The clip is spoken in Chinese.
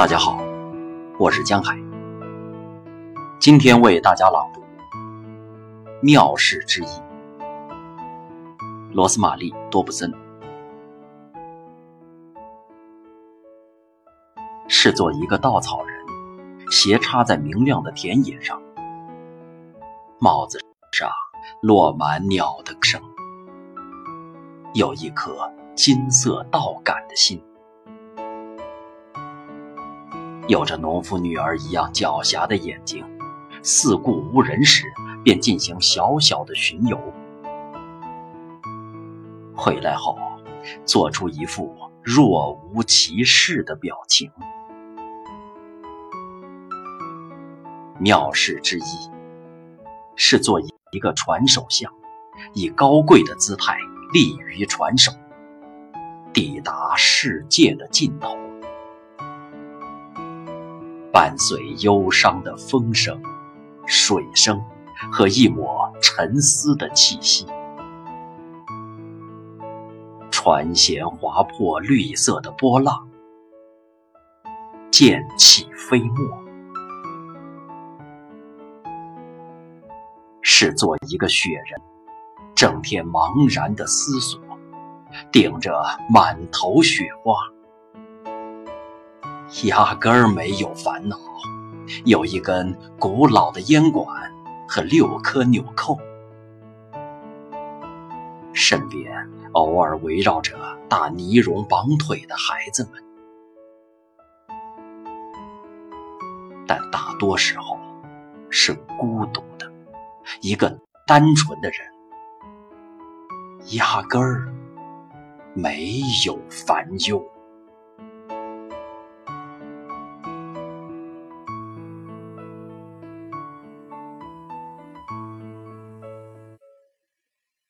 大家好，我是江海。今天为大家朗读《妙事之一》，罗斯玛丽·多布森。是做一个稻草人，斜插在明亮的田野上，帽子上落满鸟的声，有一颗金色稻杆的心。有着农妇女儿一样狡黠的眼睛，四顾无人时便进行小小的巡游，回来后做出一副若无其事的表情。妙事之一是做一个传手相，以高贵的姿态立于传手，抵达世界的尽头。伴随忧伤的风声、水声和一抹沉思的气息，船舷划破绿色的波浪，溅起飞沫，是做一个雪人，整天茫然的思索，顶着满头雪花。压根儿没有烦恼，有一根古老的烟管和六颗纽扣，身边偶尔围绕着大呢绒绑腿的孩子们，但大多时候是孤独的，一个单纯的人，压根儿没有烦忧。